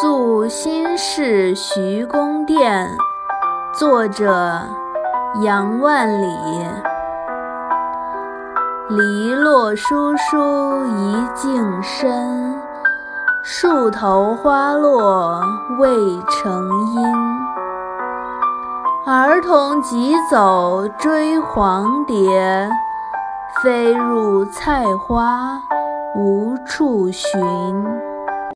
宿新市徐公店作者杨万里。篱落疏疏一径深树头花落未成阴儿童急走追黄蝶飞入菜花无处寻。